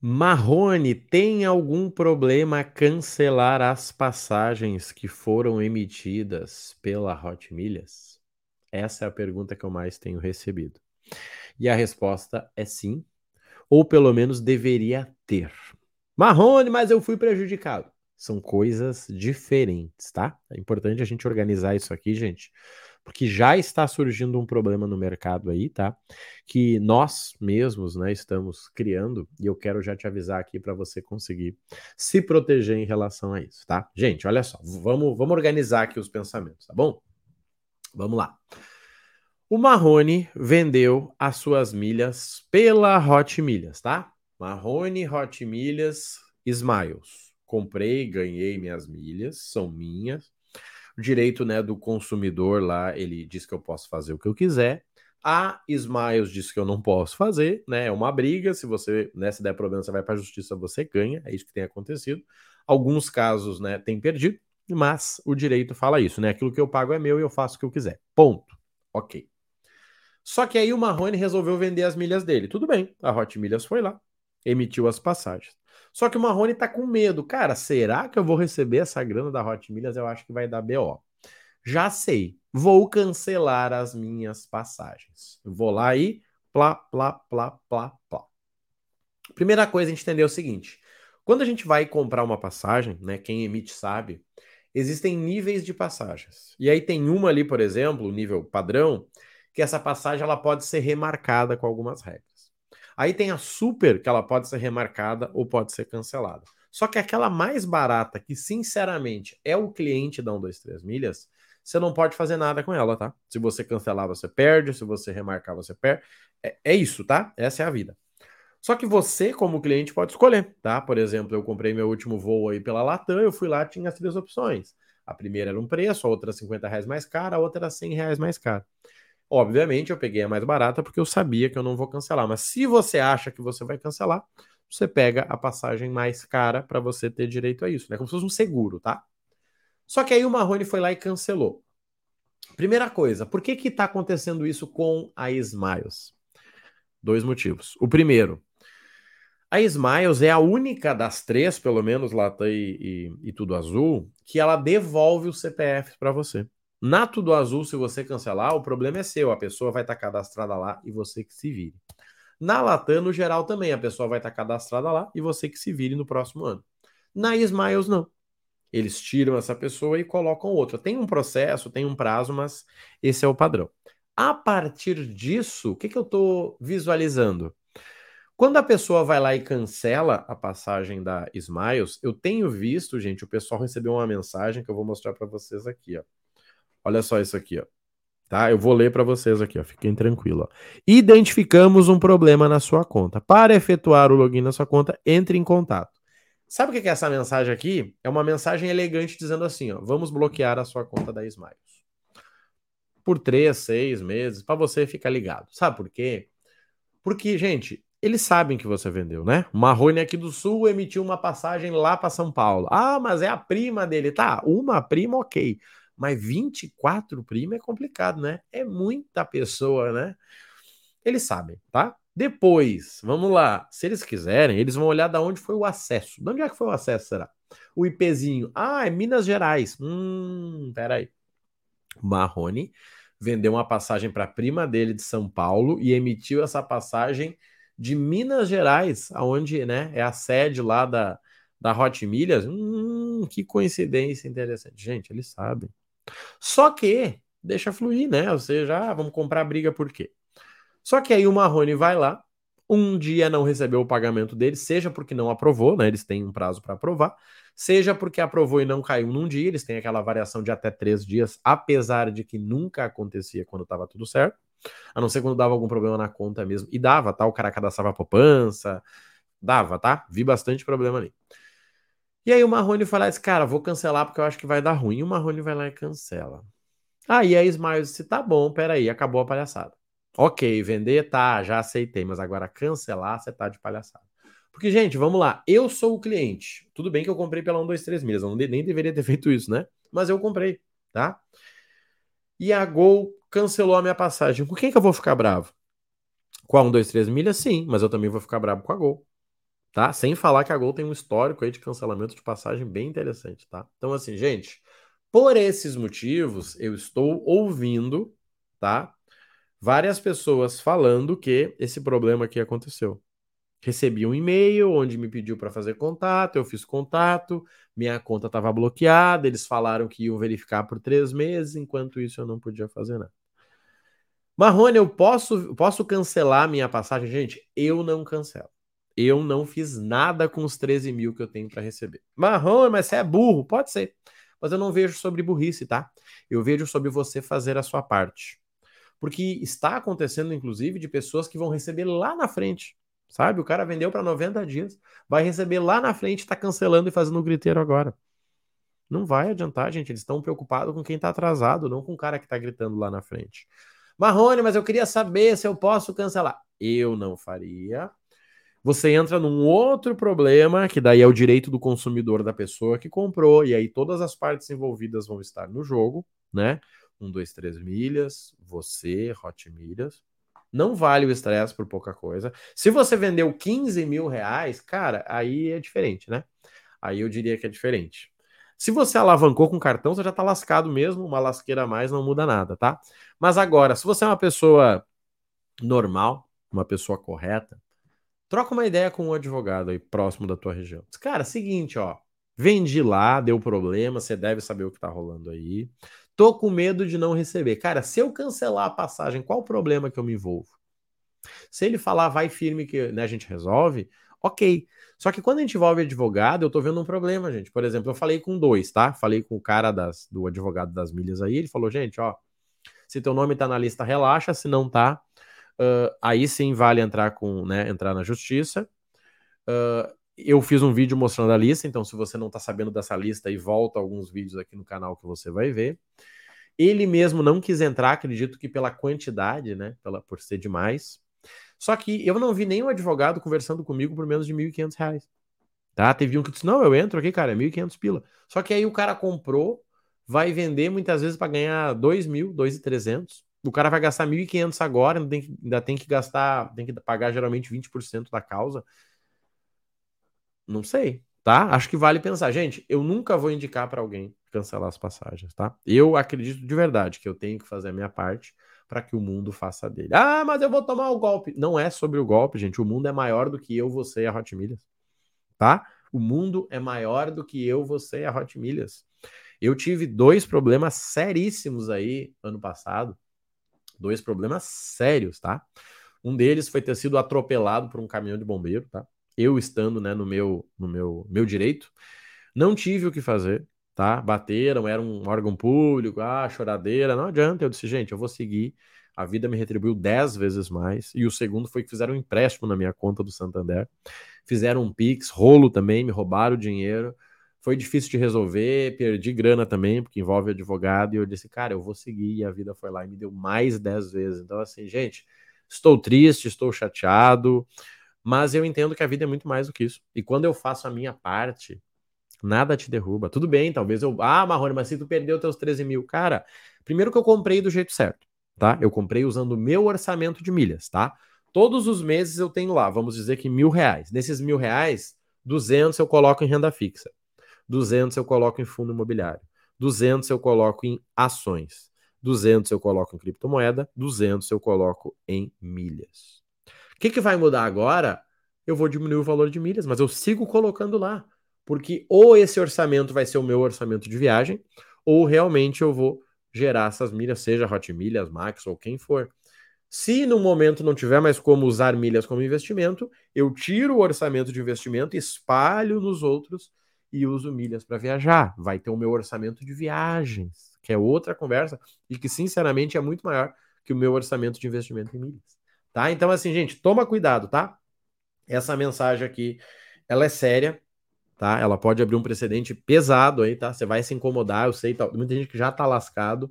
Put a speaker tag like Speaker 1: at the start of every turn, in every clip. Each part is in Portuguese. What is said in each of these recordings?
Speaker 1: Marrone tem algum problema cancelar as passagens que foram emitidas pela Hot Milhas? Essa é a pergunta que eu mais tenho recebido. E a resposta é sim, ou pelo menos deveria ter. Marrone, mas eu fui prejudicado. São coisas diferentes, tá? É importante a gente organizar isso aqui, gente, porque já está surgindo um problema no mercado aí, tá? Que nós mesmos, né, estamos criando e eu quero já te avisar aqui para você conseguir se proteger em relação a isso, tá? Gente, olha só, vamos, vamos organizar aqui os pensamentos, tá bom? Vamos lá. O Marrone vendeu as suas milhas pela Hot Milhas, tá? Marrone Hot Milhas Smiles. Comprei, ganhei minhas milhas, são minhas direito né, do consumidor lá, ele diz que eu posso fazer o que eu quiser. A Smiles diz que eu não posso fazer, né? É uma briga. Se você, né, se der problema, você vai para a justiça, você ganha. É isso que tem acontecido. Alguns casos, né, tem perdido, mas o direito fala isso, né? Aquilo que eu pago é meu e eu faço o que eu quiser. Ponto. Ok. Só que aí o Marrone resolveu vender as milhas dele. Tudo bem, a Hot Milhas foi lá, emitiu as passagens. Só que o Marrone tá com medo. Cara, será que eu vou receber essa grana da Hot Milhas? Eu acho que vai dar BO. Já sei. Vou cancelar as minhas passagens. Eu vou lá e plá, plá, plá, plá, plá. Primeira coisa a gente entender é o seguinte. Quando a gente vai comprar uma passagem, né, quem emite sabe, existem níveis de passagens. E aí tem uma ali, por exemplo, o nível padrão, que essa passagem ela pode ser remarcada com algumas regras. Aí tem a super, que ela pode ser remarcada ou pode ser cancelada. Só que aquela mais barata, que sinceramente é o cliente da 123 milhas, você não pode fazer nada com ela, tá? Se você cancelar, você perde, se você remarcar, você perde. É, é isso, tá? Essa é a vida. Só que você, como cliente, pode escolher, tá? Por exemplo, eu comprei meu último voo aí pela Latam, eu fui lá, tinha as três opções. A primeira era um preço, a outra 50 reais mais cara, a outra era 100 reais mais cara. Obviamente, eu peguei a mais barata porque eu sabia que eu não vou cancelar. Mas se você acha que você vai cancelar, você pega a passagem mais cara para você ter direito a isso, né? Como se fosse um seguro, tá? Só que aí o Marrone foi lá e cancelou. Primeira coisa, por que que tá acontecendo isso com a Smiles? Dois motivos. O primeiro, a Smiles é a única das três, pelo menos Latam e, e, e Tudo Azul, que ela devolve o CPF para você. Na Tudo Azul, se você cancelar, o problema é seu. A pessoa vai estar tá cadastrada lá e você que se vire. Na Latam, no geral, também a pessoa vai estar tá cadastrada lá e você que se vire no próximo ano. Na Smiles, não. Eles tiram essa pessoa e colocam outra. Tem um processo, tem um prazo, mas esse é o padrão. A partir disso, o que, que eu estou visualizando? Quando a pessoa vai lá e cancela a passagem da Smiles, eu tenho visto, gente, o pessoal recebeu uma mensagem que eu vou mostrar para vocês aqui, ó. Olha só isso aqui, ó. Tá? Eu vou ler para vocês aqui, ó. Fiquem tranquilos. Identificamos um problema na sua conta. Para efetuar o login na sua conta, entre em contato. Sabe o que é essa mensagem aqui? É uma mensagem elegante dizendo assim, ó. Vamos bloquear a sua conta da Smiles. Por três, seis meses, para você ficar ligado. Sabe por quê? Porque, gente, eles sabem que você vendeu, né? O Marrone aqui do Sul emitiu uma passagem lá para São Paulo. Ah, mas é a prima dele. Tá, uma prima, ok. Mas 24 prima é complicado, né? É muita pessoa, né? Eles sabem, tá? Depois, vamos lá. Se eles quiserem, eles vão olhar da onde foi o acesso. De onde é que foi o acesso, será? O IPzinho. Ah, é Minas Gerais. Hum, peraí. Marrone vendeu uma passagem para a prima dele de São Paulo e emitiu essa passagem de Minas Gerais, aonde, né, é a sede lá da, da Hot Milhas. Hum, que coincidência interessante. Gente, eles sabem. Só que deixa fluir, né? Ou seja, ah, vamos comprar briga por quê? Só que aí o Marrone vai lá, um dia não recebeu o pagamento dele, seja porque não aprovou, né? Eles têm um prazo para aprovar, seja porque aprovou e não caiu num dia, eles têm aquela variação de até três dias, apesar de que nunca acontecia quando estava tudo certo, a não ser quando dava algum problema na conta mesmo. E dava, tá? O cara cadastrava poupança, dava, tá? Vi bastante problema ali. E aí o Marrone fala assim, cara, vou cancelar porque eu acho que vai dar ruim. E o Marrone vai lá e cancela. Aí a Smiles disse, tá bom, peraí, acabou a palhaçada. Ok, vender, tá, já aceitei, mas agora cancelar, você tá de palhaçada. Porque, gente, vamos lá, eu sou o cliente. Tudo bem que eu comprei pela 1, 2, 3 milhas, eu nem deveria ter feito isso, né? Mas eu comprei, tá? E a Gol cancelou a minha passagem. Com quem que eu vou ficar bravo? Com a 1, 2, 3 milhas? Sim, mas eu também vou ficar bravo com a Gol. Tá? Sem falar que a Gol tem um histórico aí de cancelamento de passagem bem interessante, tá? Então, assim, gente, por esses motivos, eu estou ouvindo, tá? Várias pessoas falando que esse problema aqui aconteceu. Recebi um e-mail onde me pediu para fazer contato, eu fiz contato, minha conta estava bloqueada, eles falaram que iam verificar por três meses, enquanto isso eu não podia fazer nada. Marrone, eu posso, posso cancelar minha passagem? Gente, eu não cancelo. Eu não fiz nada com os 13 mil que eu tenho para receber. Marrone, mas você é burro? Pode ser. Mas eu não vejo sobre burrice, tá? Eu vejo sobre você fazer a sua parte. Porque está acontecendo, inclusive, de pessoas que vão receber lá na frente. Sabe? O cara vendeu para 90 dias, vai receber lá na frente, está cancelando e fazendo o griteiro agora. Não vai adiantar, gente. Eles estão preocupados com quem está atrasado, não com o cara que está gritando lá na frente. Marrone, mas eu queria saber se eu posso cancelar. Eu não faria. Você entra num outro problema, que daí é o direito do consumidor da pessoa que comprou, e aí todas as partes envolvidas vão estar no jogo, né? Um, dois, três milhas, você, Hot Milhas. Não vale o estresse por pouca coisa. Se você vendeu 15 mil reais, cara, aí é diferente, né? Aí eu diria que é diferente. Se você alavancou com cartão, você já tá lascado mesmo, uma lasqueira a mais não muda nada, tá? Mas agora, se você é uma pessoa normal, uma pessoa correta, troca uma ideia com um advogado aí próximo da tua região. Cara, seguinte, ó, vendi lá, deu problema, você deve saber o que tá rolando aí. Tô com medo de não receber. Cara, se eu cancelar a passagem, qual o problema que eu me envolvo? Se ele falar vai firme que né, a gente resolve, ok. Só que quando a gente envolve advogado, eu tô vendo um problema, gente. Por exemplo, eu falei com dois, tá? Falei com o cara das, do advogado das milhas aí, ele falou, gente, ó, se teu nome tá na lista, relaxa, se não tá, uh, aí sim vale entrar com, né, entrar na justiça. Uh, eu fiz um vídeo mostrando a lista, então se você não tá sabendo dessa lista, aí volta alguns vídeos aqui no canal que você vai ver. Ele mesmo não quis entrar, acredito que pela quantidade, né, pela, por ser demais. Só que eu não vi nenhum advogado conversando comigo por menos de R$ 1.500. Tá? Teve um que disse: Não, eu entro aqui, cara, é 1.500 pila. Só que aí o cara comprou, vai vender muitas vezes para ganhar 2 mil, 2.300. O cara vai gastar 1.500 agora, ainda tem, que, ainda tem que gastar, tem que pagar geralmente 20% da causa. Não sei, tá? Acho que vale pensar. Gente, eu nunca vou indicar para alguém cancelar as passagens, tá? Eu acredito de verdade que eu tenho que fazer a minha parte para que o mundo faça dele. Ah, mas eu vou tomar o golpe. Não é sobre o golpe, gente. O mundo é maior do que eu, você e a Hot Milhas. Tá? O mundo é maior do que eu, você e a Hot Milhas. Eu tive dois problemas seríssimos aí ano passado. Dois problemas sérios, tá? Um deles foi ter sido atropelado por um caminhão de bombeiro, tá? Eu estando, né, no meu no meu meu direito, não tive o que fazer tá? Bateram, era um órgão público, ah, choradeira, não adianta. Eu disse, gente, eu vou seguir. A vida me retribuiu dez vezes mais. E o segundo foi que fizeram um empréstimo na minha conta do Santander. Fizeram um Pix, rolo também, me roubaram o dinheiro. Foi difícil de resolver, perdi grana também, porque envolve advogado. E eu disse, cara, eu vou seguir. E a vida foi lá e me deu mais dez vezes. Então, assim, gente, estou triste, estou chateado. Mas eu entendo que a vida é muito mais do que isso. E quando eu faço a minha parte, Nada te derruba. Tudo bem, talvez eu. Ah, Marrone, mas se tu perdeu teus 13 mil. Cara, primeiro que eu comprei do jeito certo, tá? Eu comprei usando o meu orçamento de milhas, tá? Todos os meses eu tenho lá, vamos dizer que mil reais. Nesses mil reais, 200 eu coloco em renda fixa. 200 eu coloco em fundo imobiliário. 200 eu coloco em ações. 200 eu coloco em criptomoeda. 200 eu coloco em milhas. O que, que vai mudar agora? Eu vou diminuir o valor de milhas, mas eu sigo colocando lá porque ou esse orçamento vai ser o meu orçamento de viagem, ou realmente eu vou gerar essas milhas, seja Hot Milhas, Max ou quem for. Se no momento não tiver mais como usar milhas como investimento, eu tiro o orçamento de investimento, espalho nos outros e uso milhas para viajar. Vai ter o meu orçamento de viagens, que é outra conversa e que sinceramente é muito maior que o meu orçamento de investimento em milhas. Tá? Então assim, gente, toma cuidado, tá? Essa mensagem aqui, ela é séria, tá? Ela pode abrir um precedente pesado aí, tá? Você vai se incomodar, eu sei, tá? muita gente que já tá lascado.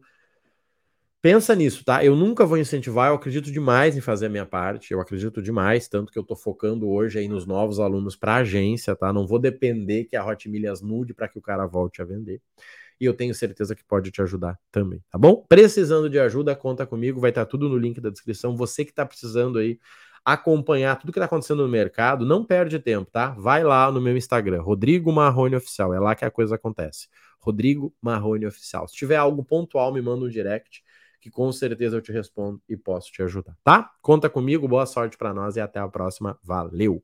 Speaker 1: Pensa nisso, tá? Eu nunca vou incentivar, eu acredito demais em fazer a minha parte, eu acredito demais, tanto que eu tô focando hoje aí nos novos alunos para agência, tá? Não vou depender que a Hot Milhas mude para que o cara volte a vender. E eu tenho certeza que pode te ajudar também, tá bom? Precisando de ajuda, conta comigo, vai estar tá tudo no link da descrição. Você que tá precisando aí acompanhar tudo que está acontecendo no mercado, não perde tempo, tá? Vai lá no meu Instagram, Rodrigo Marrone Oficial, é lá que a coisa acontece. Rodrigo Marrone Oficial. Se tiver algo pontual, me manda um direct, que com certeza eu te respondo e posso te ajudar, tá? Conta comigo, boa sorte para nós e até a próxima. Valeu!